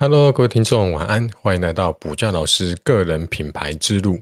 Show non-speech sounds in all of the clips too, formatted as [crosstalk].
Hello，各位听众，晚安，欢迎来到补教老师个人品牌之路。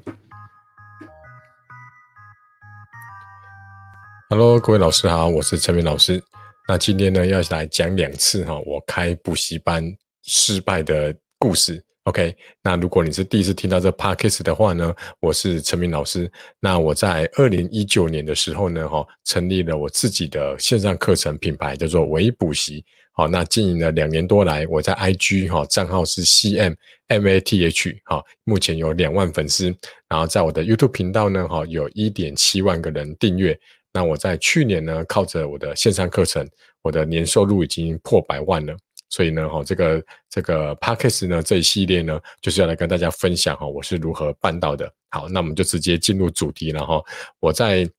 Hello，各位老师好，我是陈明老师。那今天呢，要来讲两次哈，我开补习班失败的故事。OK，那如果你是第一次听到这 Podcast 的话呢，我是陈明老师。那我在二零一九年的时候呢，哈，成立了我自己的线上课程品牌，叫做微补习。好，那经营了两年多来，我在 IG 哈账号是 CMMATH 哈，目前有两万粉丝。然后在我的 YouTube 频道呢，哈，有一点七万个人订阅。那我在去年呢，靠着我的线上课程，我的年收入已经破百万了。所以呢，哈，这个这个 Podcast 呢这一系列呢，就是要来跟大家分享哈，我是如何办到的。好，那我们就直接进入主题了哈。我在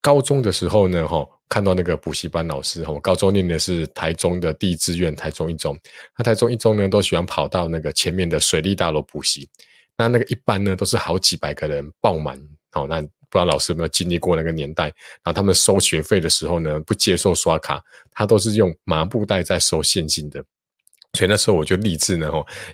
高中的时候呢，哈。看到那个补习班老师，我高中念的是台中的第一志愿台中一中，那台中一中呢都喜欢跑到那个前面的水利大楼补习，那那个一般呢都是好几百个人爆满，哦，那不知道老师有没有经历过那个年代，然后他们收学费的时候呢不接受刷卡，他都是用麻布袋在收现金的。所以那时候我就立志呢，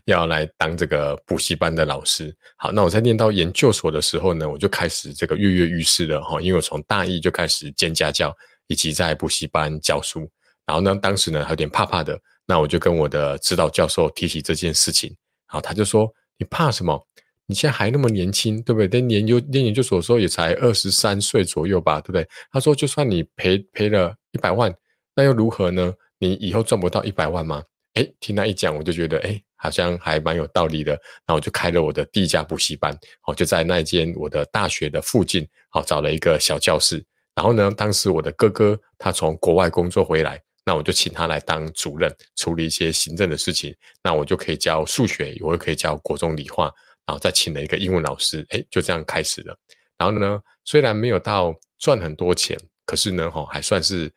要来当这个补习班的老师。好，那我在念到研究所的时候呢，我就开始这个跃跃欲试了，哈，因为我从大一就开始兼家教，以及在补习班教书。然后呢，当时呢还有点怕怕的，那我就跟我的指导教授提起这件事情。好，他就说：“你怕什么？你现在还那么年轻，对不对？在研究念研究所的时候也才二十三岁左右吧，对不对？”他说：“就算你赔赔了一百万，那又如何呢？你以后赚不到一百万吗？”哎，听他一讲，我就觉得哎，好像还蛮有道理的。那我就开了我的第一家补习班，哦，就在那间我的大学的附近，好找了一个小教室。然后呢，当时我的哥哥他从国外工作回来，那我就请他来当主任，处理一些行政的事情。那我就可以教数学，我也可以教国中理化，然后再请了一个英文老师，哎，就这样开始了。然后呢，虽然没有到赚很多钱，可是呢，哈，还算是。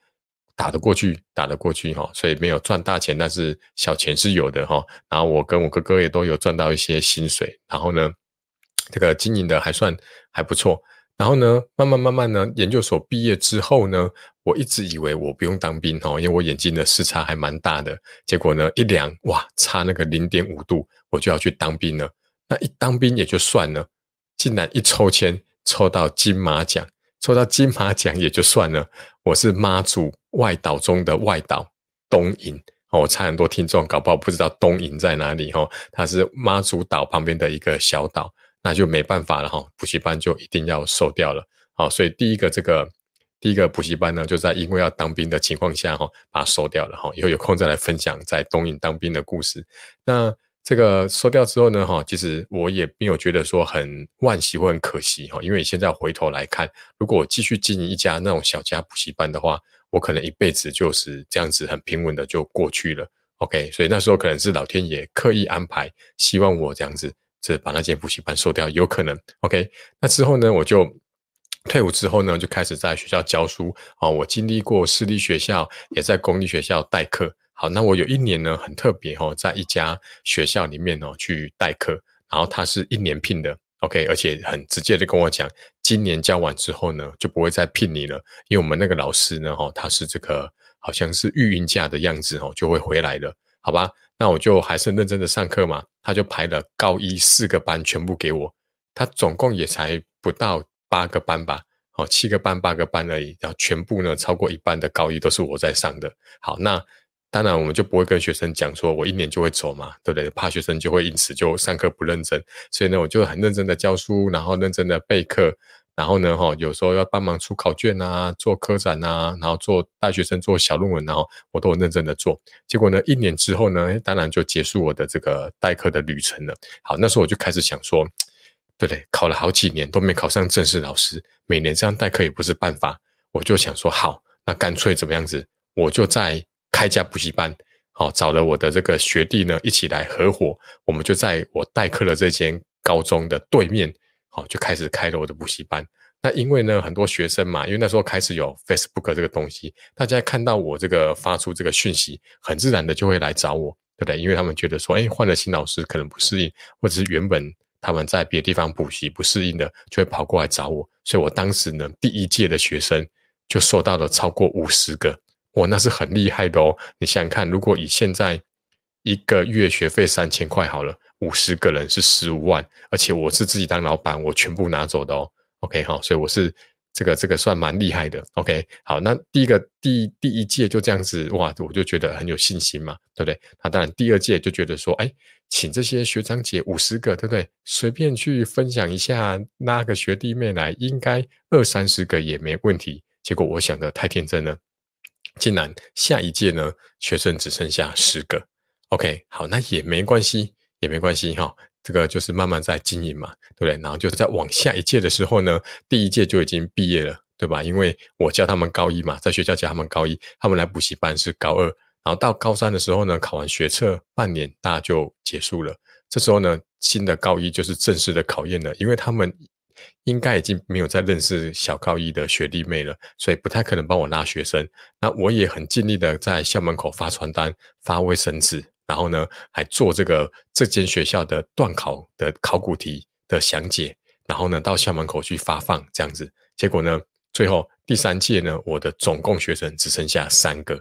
打得过去，打得过去哈，所以没有赚大钱，但是小钱是有的哈。然后我跟我哥哥也都有赚到一些薪水，然后呢，这个经营的还算还不错。然后呢，慢慢慢慢呢，研究所毕业之后呢，我一直以为我不用当兵哈，因为我眼睛的视差还蛮大的。结果呢，一量哇，差那个零点五度，我就要去当兵了。那一当兵也就算了，竟然一抽签抽到金马奖。抽到金马奖也就算了，我是妈祖外岛中的外岛东引哦，我猜很多听众搞不好不知道东引在哪里哈，它是妈祖岛旁边的一个小岛，那就没办法了哈，补习班就一定要收掉了，好，所以第一个这个第一个补习班呢，就在因为要当兵的情况下哈，把它收掉了哈，以后有空再来分享在东引当兵的故事，那。这个收掉之后呢，哈，其实我也没有觉得说很惋惜或很可惜哈，因为现在回头来看，如果我继续经营一家那种小家补习班的话，我可能一辈子就是这样子很平稳的就过去了。OK，所以那时候可能是老天爷刻意安排，希望我这样子，这把那间补习班收掉，有可能。OK，那之后呢，我就退伍之后呢，就开始在学校教书啊，我经历过私立学校，也在公立学校代课。好，那我有一年呢，很特别哦，在一家学校里面哦去代课，然后他是一年聘的，OK，而且很直接的跟我讲，今年教完之后呢，就不会再聘你了，因为我们那个老师呢，哈，他是这个好像是育婴假的样子哦，就会回来了，好吧？那我就还是认真的上课嘛，他就排了高一四个班全部给我，他总共也才不到八个班吧，哦，七个班八个班而已，然后全部呢超过一半的高一都是我在上的，好，那。当然，我们就不会跟学生讲说，我一年就会走嘛，对不对？怕学生就会因此就上课不认真，所以呢，我就很认真的教书，然后认真的备课，然后呢，哈，有时候要帮忙出考卷啊，做科展啊，然后做大学生做小论文，然后我都很认真的做。结果呢，一年之后呢，当然就结束我的这个代课的旅程了。好，那时候我就开始想说，对不对？考了好几年都没考上正式老师，每年这样代课也不是办法，我就想说，好，那干脆怎么样子，我就在。开家补习班，好，找了我的这个学弟呢，一起来合伙，我们就在我代课的这间高中的对面，好，就开始开了我的补习班。那因为呢，很多学生嘛，因为那时候开始有 Facebook 这个东西，大家看到我这个发出这个讯息，很自然的就会来找我，对不对？因为他们觉得说，哎，换了新老师可能不适应，或者是原本他们在别的地方补习不适应的，就会跑过来找我。所以我当时呢，第一届的学生就收到了超过五十个。哇，那是很厉害的哦！你想想看，如果以现在一个月学费三千块好了，五十个人是十五万，而且我是自己当老板，我全部拿走的哦。OK 好，所以我是这个这个算蛮厉害的。OK，好，那第一个第第一届就这样子哇，我就觉得很有信心嘛，对不对？那当然第二届就觉得说，哎，请这些学长姐五十个，对不对？随便去分享一下，拉个学弟妹来，应该二三十个也没问题。结果我想的太天真了，竟然下一届呢，学生只剩下十个。OK，好，那也没关系，也没关系哈。这个就是慢慢在经营嘛，对不对？然后就是在往下一届的时候呢，第一届就已经毕业了，对吧？因为我教他们高一嘛，在学校教他们高一，他们来补习班是高二，然后到高三的时候呢，考完学测半年，大家就结束了。这时候呢，新的高一就是正式的考验了，因为他们应该已经没有再认识小高一的学弟妹了，所以不太可能帮我拉学生。那我也很尽力的在校门口发传单、发卫生纸。然后呢，还做这个这间学校的段考的考古题的详解，然后呢，到校门口去发放这样子。结果呢，最后第三届呢，我的总共学生只剩下三个。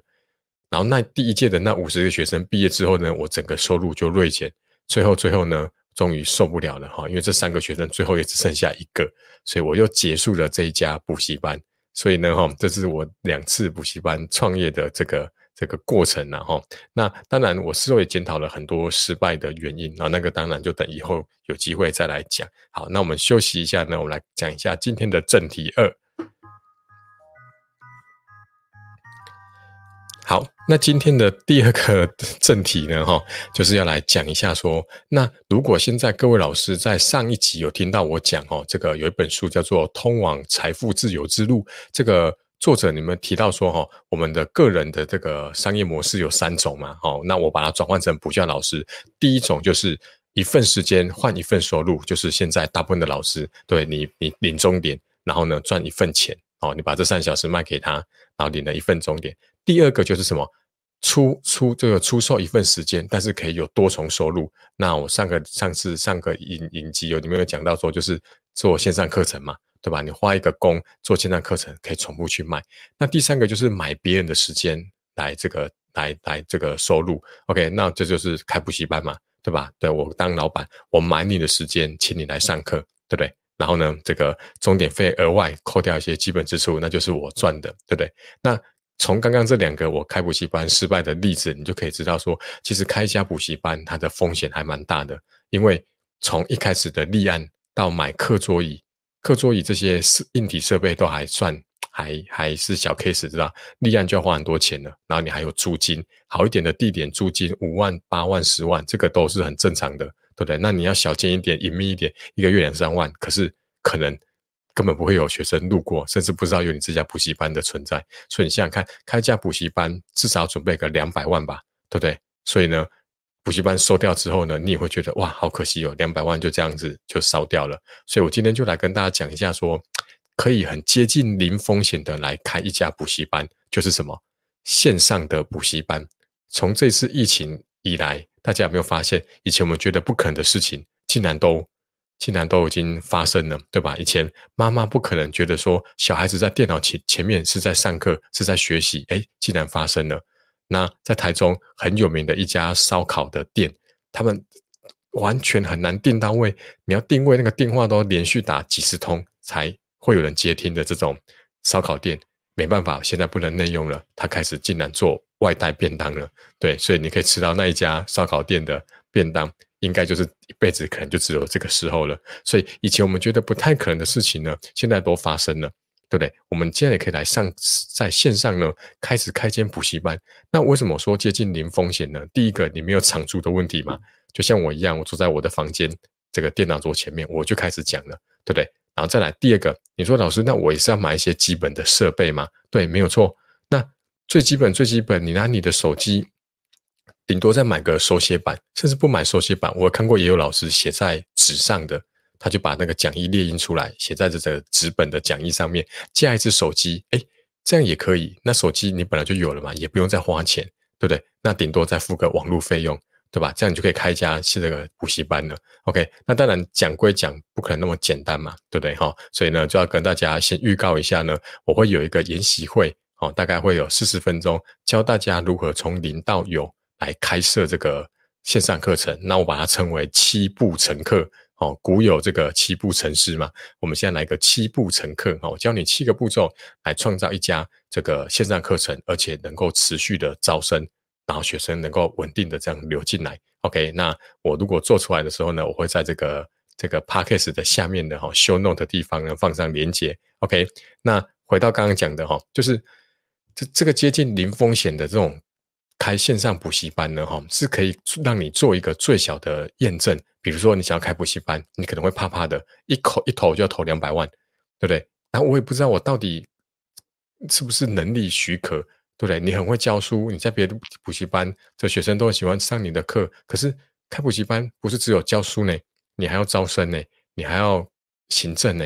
然后那第一届的那五十个学生毕业之后呢，我整个收入就锐减。最后最后呢，终于受不了了哈，因为这三个学生最后也只剩下一个，所以我又结束了这一家补习班。所以呢，哈，这是我两次补习班创业的这个。这个过程呢，哈，那当然我事后也检讨了很多失败的原因啊，那个当然就等以后有机会再来讲。好，那我们休息一下呢，我们来讲一下今天的正题二。好，那今天的第二个 [laughs] 正题呢，哈，就是要来讲一下说，那如果现在各位老师在上一集有听到我讲哦，这个有一本书叫做《通往财富自由之路》，这个。作者，你们提到说哈，我们的个人的这个商业模式有三种嘛？哦，那我把它转换成补教老师。第一种就是一份时间换一份收入，就是现在大部分的老师对你，你领终点，然后呢赚一份钱。哦，你把这三小时卖给他，然后领了一份终点。第二个就是什么？出出这个出售一份时间，但是可以有多重收入。那我上个上次上个影影集有你们有讲到说，就是做线上课程嘛。对吧？你花一个工做线上课程，可以重复去卖。那第三个就是买别人的时间来这个来来这个收入。OK，那这就是开补习班嘛，对吧？对我当老板，我买你的时间，请你来上课，对不对？然后呢，这个钟点费额外扣掉一些基本支出，那就是我赚的，对不对？那从刚刚这两个我开补习班失败的例子，你就可以知道说，其实开一家补习班它的风险还蛮大的，因为从一开始的立案到买课桌椅。课桌椅这些硬体设备都还算 [tsk] 还还是小 case，知道？立案就要花很多钱了，然后你还有租金，好一点的地点租金五万、八万、十万，这个都是很正常的，对不对？那你要小间一点、隐秘一点，一个月两三万，可是可能根本不会有学生路过，甚至不知道有你这家补习班的存在。所以你想想看，开家补习班至少准备个两百万吧，对不对？所以呢？补习班收掉之后呢，你也会觉得哇，好可惜哦，两百万就这样子就烧掉了。所以我今天就来跟大家讲一下，说可以很接近零风险的来开一家补习班，就是什么线上的补习班。从这次疫情以来，大家有没有发现，以前我们觉得不可能的事情，竟然都竟然都已经发生了，对吧？以前妈妈不可能觉得说小孩子在电脑前前面是在上课，是在学习，哎，竟然发生了。那在台中很有名的一家烧烤的店，他们完全很难订到位，你要定位那个电话都连续打几十通才会有人接听的这种烧烤店，没办法，现在不能内用了，他开始竟然做外带便当了。对，所以你可以吃到那一家烧烤店的便当，应该就是一辈子可能就只有这个时候了。所以以前我们觉得不太可能的事情呢，现在都发生了。对不对？我们现在也可以来上在线上呢，开始开间补习班。那为什么说接近零风险呢？第一个，你没有场租的问题嘛？就像我一样，我坐在我的房间这个电脑桌前面，我就开始讲了，对不对？然后再来第二个，你说老师，那我也是要买一些基本的设备吗？对，没有错。那最基本最基本，你拿你的手机，顶多再买个手写板，甚至不买手写板，我看过也有老师写在纸上的。他就把那个讲义列印出来，写在这个纸本的讲义上面，架一只手机，哎，这样也可以。那手机你本来就有了嘛，也不用再花钱，对不对？那顶多再付个网络费用，对吧？这样你就可以开一家是这个补习班了。OK，那当然讲归讲，不可能那么简单嘛，对不对？哈，所以呢，就要跟大家先预告一下呢，我会有一个研习会，哦，大概会有四十分钟，教大家如何从零到有来开设这个线上课程，那我把它称为七步成课。哦，古有这个七步成诗嘛，我们现在来个七步成课。哦，我教你七个步骤来创造一家这个线上课程，而且能够持续的招生，然后学生能够稳定的这样流进来。OK，那我如果做出来的时候呢，我会在这个这个 Podcast 的下面的哈 Show Note 的地方呢放上连接。OK，那回到刚刚讲的哈，就是这这个接近零风险的这种。开线上补习班呢，哈，是可以让你做一个最小的验证。比如说，你想要开补习班，你可能会怕怕的，一口一投就要投两百万，对不对？然后我也不知道我到底是不是能力许可，对不对？你很会教书，你在别的补习班，这学生都很喜欢上你的课。可是开补习班不是只有教书呢，你还要招生呢，你还要行政呢，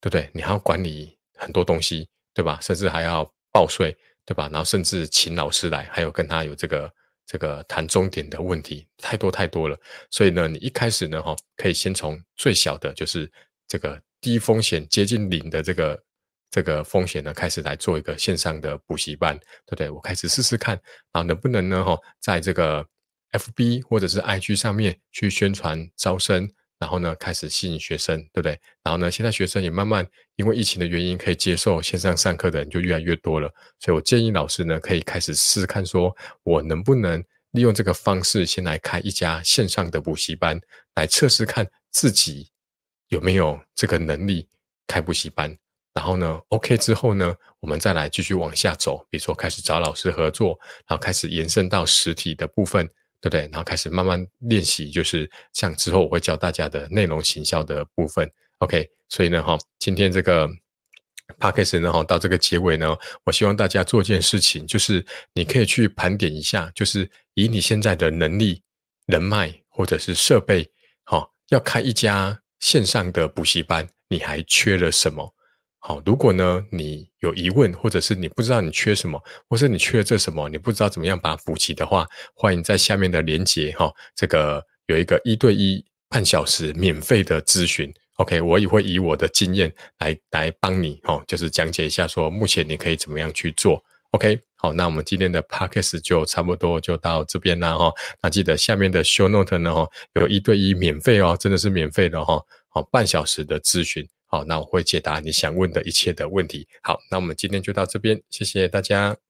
对不对？你还要管理很多东西，对吧？甚至还要报税。对吧？然后甚至请老师来，还有跟他有这个这个谈终点的问题，太多太多了。所以呢，你一开始呢，哈，可以先从最小的，就是这个低风险接近零的这个这个风险呢，开始来做一个线上的补习班，对不对？我开始试试看，啊，能不能呢，哈，在这个 FB 或者是 IG 上面去宣传招生。然后呢，开始吸引学生，对不对？然后呢，现在学生也慢慢因为疫情的原因，可以接受线上上课的人就越来越多了。所以我建议老师呢，可以开始试试看，说我能不能利用这个方式，先来开一家线上的补习班，来测试看自己有没有这个能力开补习班。然后呢，OK 之后呢，我们再来继续往下走，比如说开始找老师合作，然后开始延伸到实体的部分。对不对？然后开始慢慢练习，就是像之后我会教大家的内容行销的部分。OK，所以呢，哈，今天这个 p a c k a g e 呢，哈，到这个结尾呢，我希望大家做一件事情，就是你可以去盘点一下，就是以你现在的能力、人脉或者是设备，哈，要开一家线上的补习班，你还缺了什么？好，如果呢你有疑问，或者是你不知道你缺什么，或是你缺这什么，你不知道怎么样把它补齐的话，欢迎在下面的连接哈，这个有一个一对一半小时免费的咨询。OK，我也会以我的经验来来帮你哈，就是讲解一下说目前你可以怎么样去做。OK，好，那我们今天的 Podcast 就差不多就到这边啦哈。那记得下面的 Show Note 呢哈，有一对一免费哦，真的是免费的哈，好半小时的咨询。好，那我会解答你想问的一切的问题。好，那我们今天就到这边，谢谢大家。